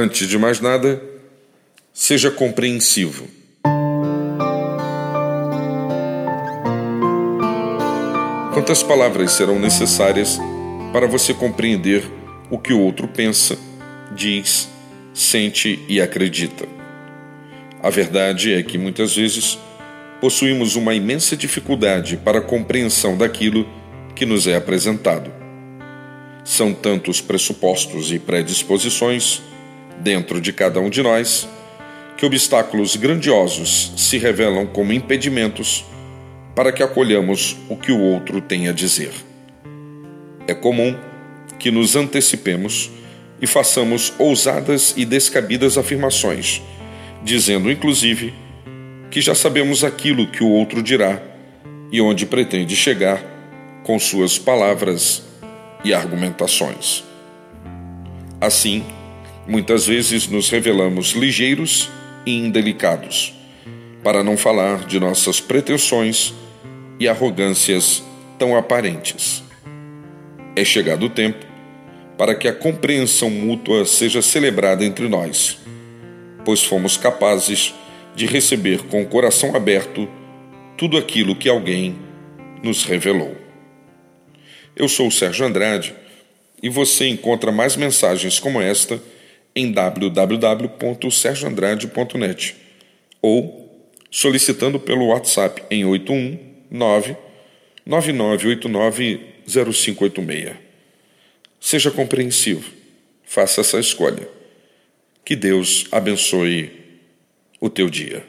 Antes de mais nada, seja compreensivo. Quantas palavras serão necessárias para você compreender o que o outro pensa, diz, sente e acredita? A verdade é que muitas vezes possuímos uma imensa dificuldade para a compreensão daquilo que nos é apresentado. São tantos pressupostos e predisposições dentro de cada um de nós, que obstáculos grandiosos se revelam como impedimentos para que acolhamos o que o outro tem a dizer. É comum que nos antecipemos e façamos ousadas e descabidas afirmações, dizendo inclusive que já sabemos aquilo que o outro dirá e onde pretende chegar com suas palavras e argumentações. Assim, Muitas vezes nos revelamos ligeiros e indelicados, para não falar de nossas pretensões e arrogâncias tão aparentes. É chegado o tempo para que a compreensão mútua seja celebrada entre nós, pois fomos capazes de receber com o coração aberto tudo aquilo que alguém nos revelou. Eu sou o Sérgio Andrade e você encontra mais mensagens como esta em www.sergioandrade.net ou solicitando pelo WhatsApp em 819 9989 0586. Seja compreensivo, faça essa escolha. Que Deus abençoe o teu dia.